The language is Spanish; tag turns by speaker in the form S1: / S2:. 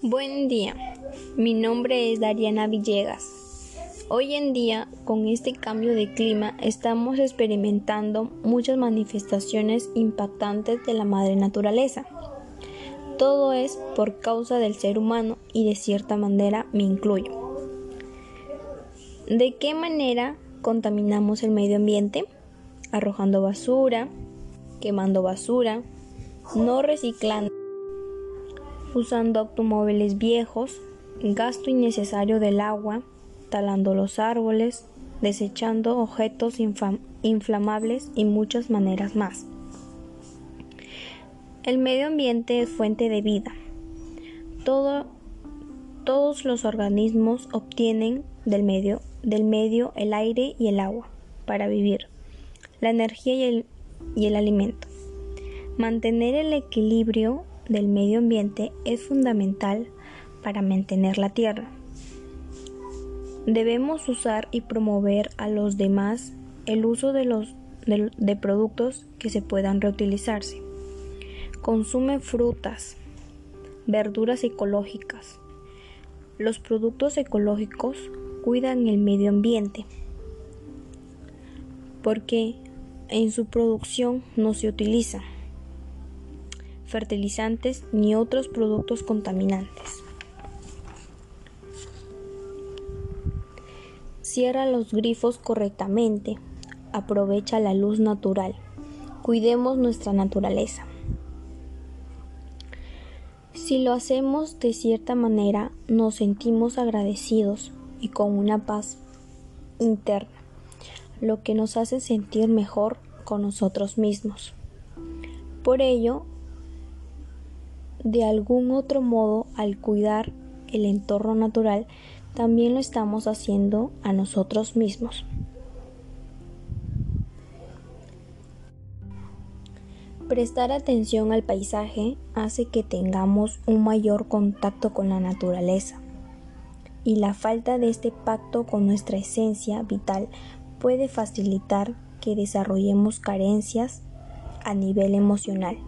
S1: Buen día, mi nombre es Dariana Villegas. Hoy en día, con este cambio de clima, estamos experimentando muchas manifestaciones impactantes de la madre naturaleza. Todo es por causa del ser humano y de cierta manera me incluyo. ¿De qué manera contaminamos el medio ambiente? Arrojando basura, quemando basura, no reciclando, usando automóviles viejos, gasto innecesario del agua, talando los árboles, desechando objetos inflamables y muchas maneras más. El medio ambiente es fuente de vida. todos los organismos obtienen del medio, del medio el aire y el agua para vivir, la energía y el, y el alimento. Mantener el equilibrio del medio ambiente es fundamental para mantener la tierra. Debemos usar y promover a los demás el uso de, los, de, productos que se puedan reutilizarse. Consume frutas, verduras ecológicas. Los productos ecológicos cuidan el medio ambiente porque en su producción no se utilizan fertilizantes ni otros productos contaminantes. Cierra los grifos correctamente. Aprovecha la luz natural. Cuidemos nuestra naturaleza. Si lo hacemos de cierta manera, nos sentimos agradecidos y con una paz interna, lo que nos hace sentir mejor con nosotros mismos. Por ello, de algún otro modo, al cuidar el entorno natural, también lo estamos haciendo a nosotros mismos. Prestar atención al paisaje hace que tengamos un mayor contacto con la naturaleza y la falta de este pacto con nuestra esencia vital puede facilitar que desarrollemos carencias a nivel emocional.